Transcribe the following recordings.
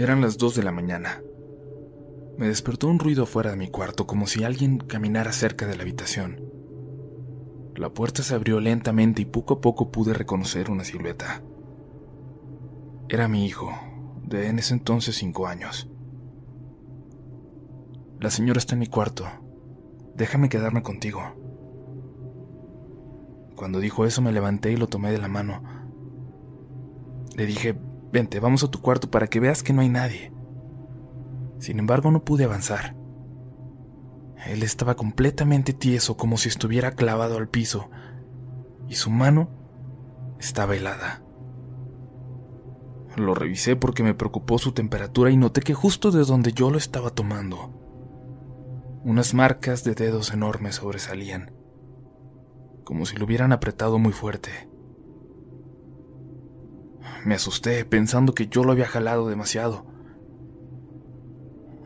Eran las dos de la mañana. Me despertó un ruido fuera de mi cuarto, como si alguien caminara cerca de la habitación. La puerta se abrió lentamente y poco a poco pude reconocer una silueta. Era mi hijo, de en ese entonces cinco años. La señora está en mi cuarto. Déjame quedarme contigo. Cuando dijo eso me levanté y lo tomé de la mano. Le dije, vente, vamos a tu cuarto para que veas que no hay nadie. Sin embargo, no pude avanzar. Él estaba completamente tieso, como si estuviera clavado al piso, y su mano estaba helada. Lo revisé porque me preocupó su temperatura y noté que justo de donde yo lo estaba tomando, unas marcas de dedos enormes sobresalían, como si lo hubieran apretado muy fuerte. Me asusté pensando que yo lo había jalado demasiado.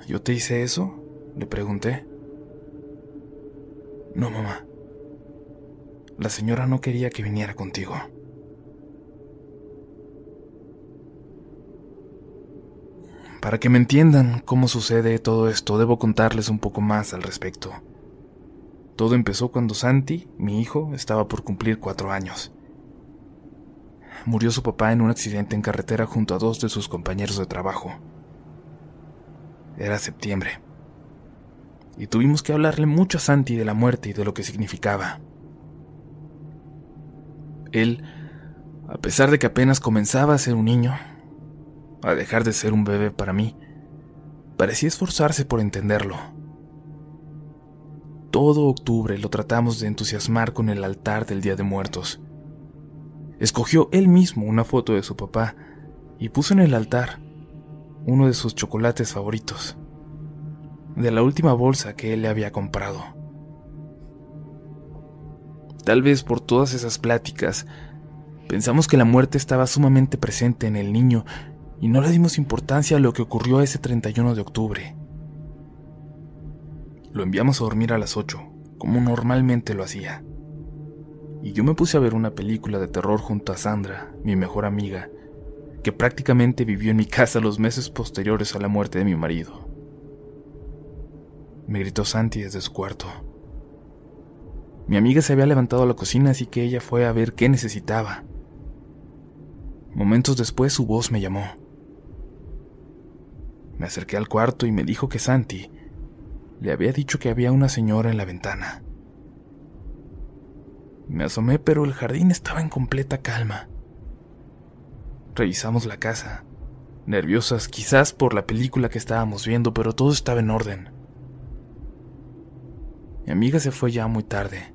¿Yo te hice eso? Le pregunté. No, mamá. La señora no quería que viniera contigo. Para que me entiendan cómo sucede todo esto, debo contarles un poco más al respecto. Todo empezó cuando Santi, mi hijo, estaba por cumplir cuatro años. Murió su papá en un accidente en carretera junto a dos de sus compañeros de trabajo. Era septiembre. Y tuvimos que hablarle mucho a Santi de la muerte y de lo que significaba. Él, a pesar de que apenas comenzaba a ser un niño, a dejar de ser un bebé para mí, parecía esforzarse por entenderlo. Todo octubre lo tratamos de entusiasmar con el altar del Día de Muertos. Escogió él mismo una foto de su papá y puso en el altar uno de sus chocolates favoritos, de la última bolsa que él le había comprado. Tal vez por todas esas pláticas, pensamos que la muerte estaba sumamente presente en el niño y no le dimos importancia a lo que ocurrió ese 31 de octubre. Lo enviamos a dormir a las 8, como normalmente lo hacía. Y yo me puse a ver una película de terror junto a Sandra, mi mejor amiga, que prácticamente vivió en mi casa los meses posteriores a la muerte de mi marido. Me gritó Santi desde su cuarto. Mi amiga se había levantado a la cocina, así que ella fue a ver qué necesitaba. Momentos después su voz me llamó. Me acerqué al cuarto y me dijo que Santi le había dicho que había una señora en la ventana. Me asomé, pero el jardín estaba en completa calma. Revisamos la casa, nerviosas quizás por la película que estábamos viendo, pero todo estaba en orden. Mi amiga se fue ya muy tarde,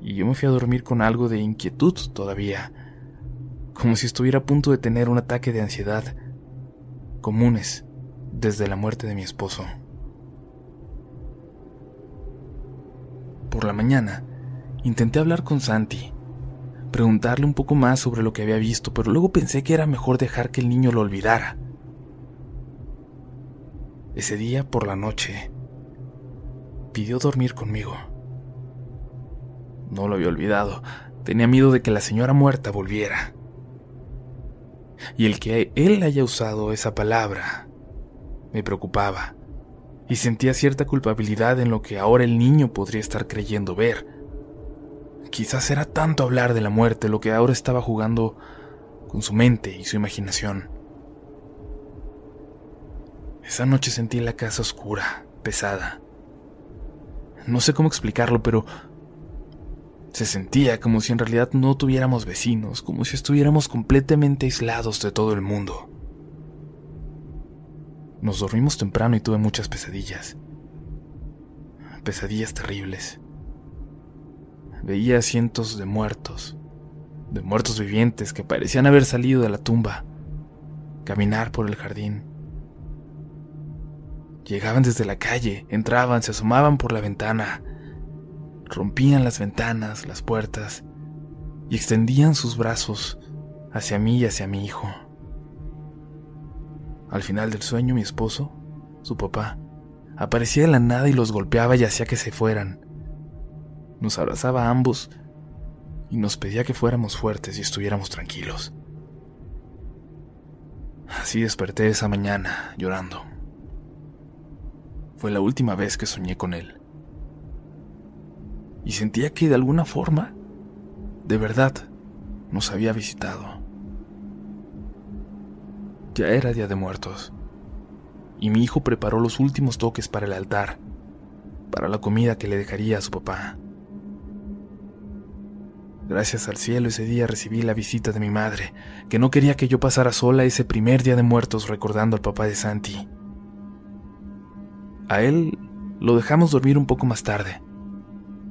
y yo me fui a dormir con algo de inquietud todavía, como si estuviera a punto de tener un ataque de ansiedad, comunes desde la muerte de mi esposo. Por la mañana, intenté hablar con Santi, preguntarle un poco más sobre lo que había visto, pero luego pensé que era mejor dejar que el niño lo olvidara. Ese día, por la noche, pidió dormir conmigo. No lo había olvidado, tenía miedo de que la señora muerta volviera. Y el que él haya usado esa palabra me preocupaba, y sentía cierta culpabilidad en lo que ahora el niño podría estar creyendo ver Quizás era tanto hablar de la muerte lo que ahora estaba jugando con su mente y su imaginación. Esa noche sentí la casa oscura, pesada. No sé cómo explicarlo, pero se sentía como si en realidad no tuviéramos vecinos, como si estuviéramos completamente aislados de todo el mundo. Nos dormimos temprano y tuve muchas pesadillas. Pesadillas terribles veía cientos de muertos, de muertos vivientes que parecían haber salido de la tumba, caminar por el jardín. Llegaban desde la calle, entraban, se asomaban por la ventana, rompían las ventanas, las puertas, y extendían sus brazos hacia mí y hacia mi hijo. Al final del sueño, mi esposo, su papá, aparecía de la nada y los golpeaba y hacía que se fueran nos abrazaba a ambos y nos pedía que fuéramos fuertes y estuviéramos tranquilos. Así desperté esa mañana llorando. Fue la última vez que soñé con él. Y sentía que de alguna forma, de verdad, nos había visitado. Ya era Día de Muertos, y mi hijo preparó los últimos toques para el altar, para la comida que le dejaría a su papá. Gracias al cielo ese día recibí la visita de mi madre, que no quería que yo pasara sola ese primer día de muertos recordando al papá de Santi. A él lo dejamos dormir un poco más tarde,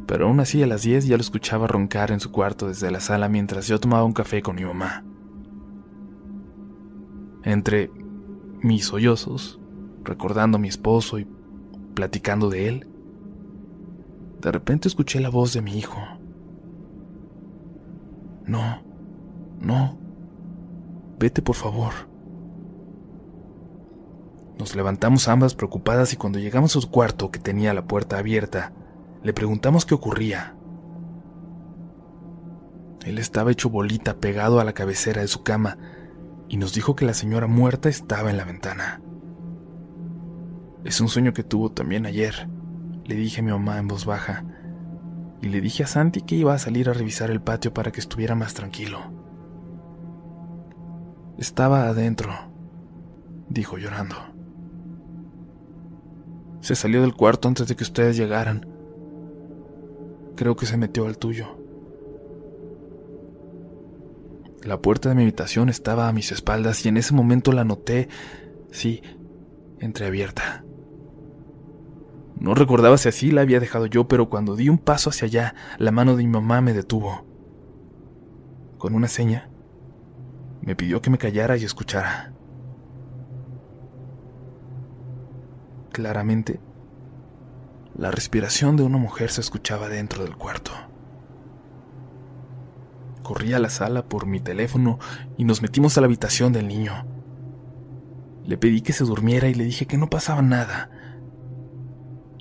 pero aún así a las 10 ya lo escuchaba roncar en su cuarto desde la sala mientras yo tomaba un café con mi mamá. Entre mis sollozos, recordando a mi esposo y platicando de él, de repente escuché la voz de mi hijo. No, no, vete por favor. Nos levantamos ambas preocupadas y cuando llegamos a su cuarto, que tenía la puerta abierta, le preguntamos qué ocurría. Él estaba hecho bolita pegado a la cabecera de su cama y nos dijo que la señora muerta estaba en la ventana. Es un sueño que tuvo también ayer, le dije a mi mamá en voz baja, y le dije a Santi que iba a salir a revisar el patio para que estuviera más tranquilo. Estaba adentro, dijo llorando. Se salió del cuarto antes de que ustedes llegaran. Creo que se metió al tuyo. La puerta de mi habitación estaba a mis espaldas y en ese momento la noté, sí, entreabierta. No recordaba si así la había dejado yo, pero cuando di un paso hacia allá, la mano de mi mamá me detuvo. Con una seña, me pidió que me callara y escuchara. Claramente, la respiración de una mujer se escuchaba dentro del cuarto. Corrí a la sala por mi teléfono y nos metimos a la habitación del niño. Le pedí que se durmiera y le dije que no pasaba nada.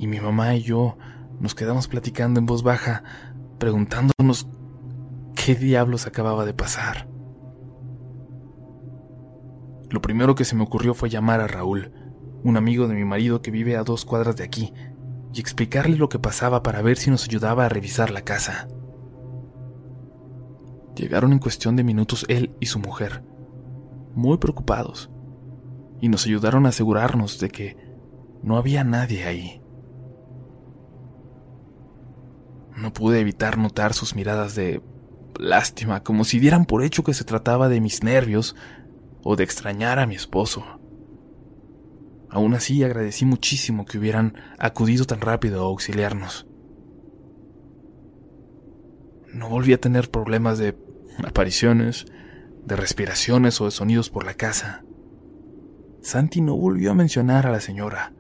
Y mi mamá y yo nos quedamos platicando en voz baja, preguntándonos qué diablos acababa de pasar. Lo primero que se me ocurrió fue llamar a Raúl, un amigo de mi marido que vive a dos cuadras de aquí, y explicarle lo que pasaba para ver si nos ayudaba a revisar la casa. Llegaron en cuestión de minutos él y su mujer, muy preocupados, y nos ayudaron a asegurarnos de que no había nadie ahí. No pude evitar notar sus miradas de lástima, como si dieran por hecho que se trataba de mis nervios o de extrañar a mi esposo. Aún así agradecí muchísimo que hubieran acudido tan rápido a auxiliarnos. No volví a tener problemas de apariciones, de respiraciones o de sonidos por la casa. Santi no volvió a mencionar a la señora.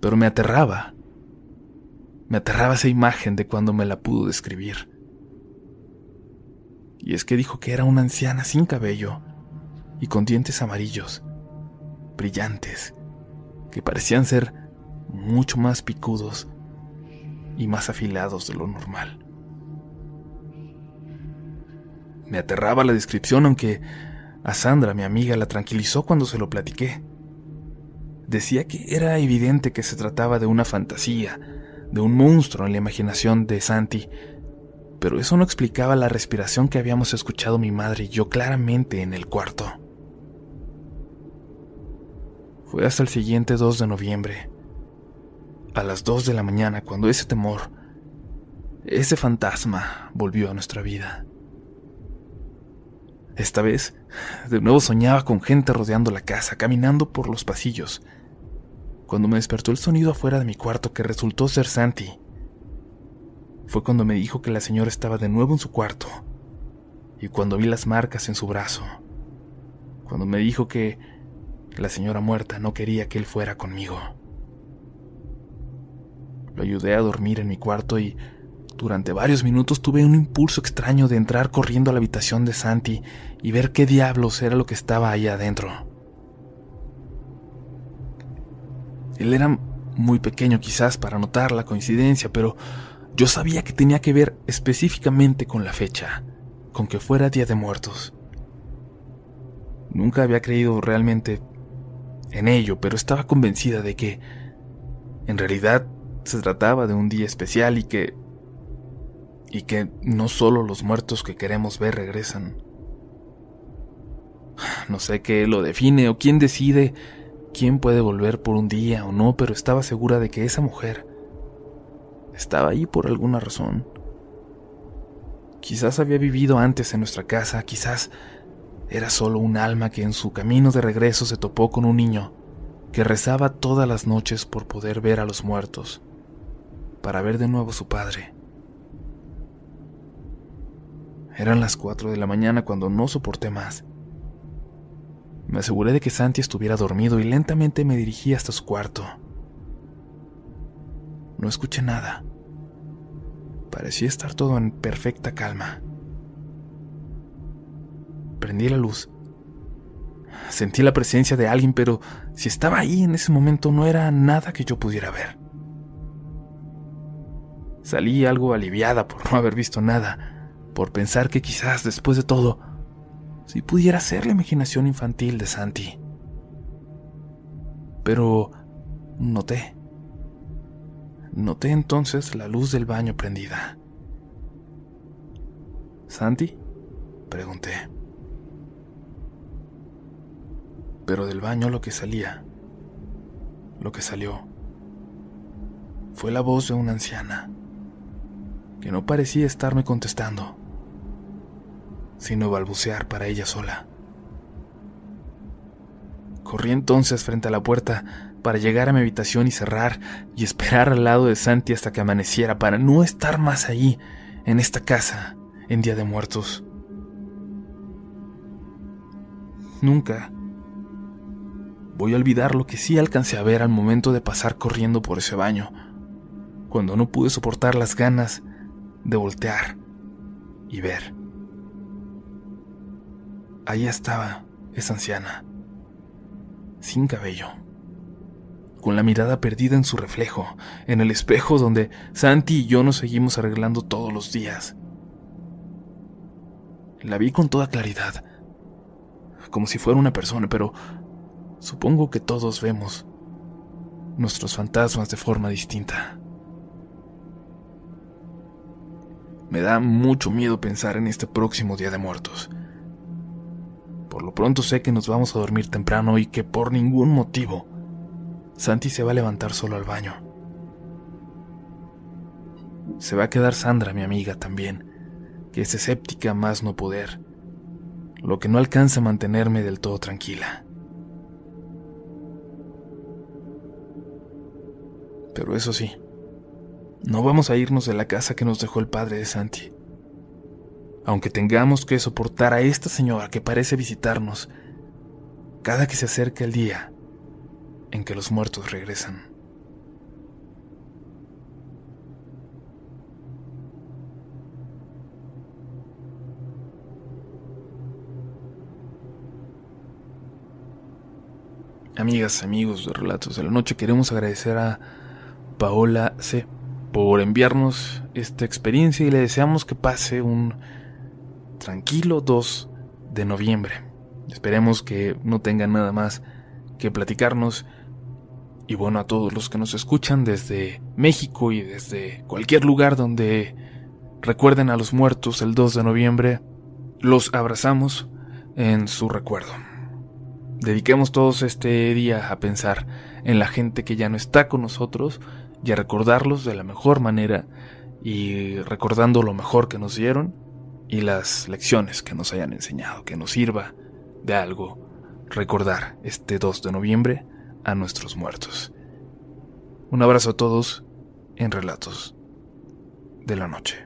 Pero me aterraba. Me aterraba esa imagen de cuando me la pudo describir. Y es que dijo que era una anciana sin cabello y con dientes amarillos, brillantes, que parecían ser mucho más picudos y más afilados de lo normal. Me aterraba la descripción, aunque a Sandra, mi amiga, la tranquilizó cuando se lo platiqué. Decía que era evidente que se trataba de una fantasía, de un monstruo en la imaginación de Santi, pero eso no explicaba la respiración que habíamos escuchado mi madre y yo claramente en el cuarto. Fue hasta el siguiente 2 de noviembre, a las 2 de la mañana, cuando ese temor, ese fantasma volvió a nuestra vida. Esta vez, de nuevo soñaba con gente rodeando la casa, caminando por los pasillos, cuando me despertó el sonido afuera de mi cuarto que resultó ser Santi. Fue cuando me dijo que la señora estaba de nuevo en su cuarto, y cuando vi las marcas en su brazo, cuando me dijo que la señora muerta no quería que él fuera conmigo. Lo ayudé a dormir en mi cuarto y durante varios minutos tuve un impulso extraño de entrar corriendo a la habitación de Santi y ver qué diablos era lo que estaba ahí adentro. Él era muy pequeño quizás para notar la coincidencia, pero yo sabía que tenía que ver específicamente con la fecha, con que fuera Día de Muertos. Nunca había creído realmente en ello, pero estaba convencida de que, en realidad, se trataba de un día especial y que... y que no solo los muertos que queremos ver regresan. No sé qué lo define o quién decide quién puede volver por un día o no, pero estaba segura de que esa mujer estaba ahí por alguna razón. Quizás había vivido antes en nuestra casa, quizás era solo un alma que en su camino de regreso se topó con un niño que rezaba todas las noches por poder ver a los muertos, para ver de nuevo a su padre. Eran las cuatro de la mañana cuando no soporté más. Me aseguré de que Santi estuviera dormido y lentamente me dirigí hasta su cuarto. No escuché nada. Parecía estar todo en perfecta calma. Prendí la luz. Sentí la presencia de alguien, pero si estaba ahí en ese momento no era nada que yo pudiera ver. Salí algo aliviada por no haber visto nada, por pensar que quizás después de todo, si pudiera ser la imaginación infantil de Santi. Pero noté Noté entonces la luz del baño prendida. ¿Santi? Pregunté. Pero del baño lo que salía, lo que salió, fue la voz de una anciana, que no parecía estarme contestando, sino balbucear para ella sola. Corrí entonces frente a la puerta para llegar a mi habitación y cerrar y esperar al lado de Santi hasta que amaneciera para no estar más ahí, en esta casa, en Día de Muertos. Nunca voy a olvidar lo que sí alcancé a ver al momento de pasar corriendo por ese baño, cuando no pude soportar las ganas de voltear y ver. Ahí estaba esa anciana, sin cabello con la mirada perdida en su reflejo, en el espejo donde Santi y yo nos seguimos arreglando todos los días. La vi con toda claridad, como si fuera una persona, pero supongo que todos vemos nuestros fantasmas de forma distinta. Me da mucho miedo pensar en este próximo Día de Muertos. Por lo pronto sé que nos vamos a dormir temprano y que por ningún motivo Santi se va a levantar solo al baño. Se va a quedar Sandra, mi amiga, también, que es escéptica más no poder, lo que no alcanza a mantenerme del todo tranquila. Pero eso sí, no vamos a irnos de la casa que nos dejó el padre de Santi. Aunque tengamos que soportar a esta señora que parece visitarnos cada que se acerca el día en que los muertos regresan. Amigas, amigos de Relatos de la Noche, queremos agradecer a Paola C por enviarnos esta experiencia y le deseamos que pase un tranquilo 2 de noviembre. Esperemos que no tenga nada más que platicarnos y bueno, a todos los que nos escuchan desde México y desde cualquier lugar donde recuerden a los muertos el 2 de noviembre, los abrazamos en su recuerdo. Dediquemos todos este día a pensar en la gente que ya no está con nosotros y a recordarlos de la mejor manera y recordando lo mejor que nos dieron y las lecciones que nos hayan enseñado, que nos sirva de algo recordar este 2 de noviembre a nuestros muertos. Un abrazo a todos en Relatos de la Noche.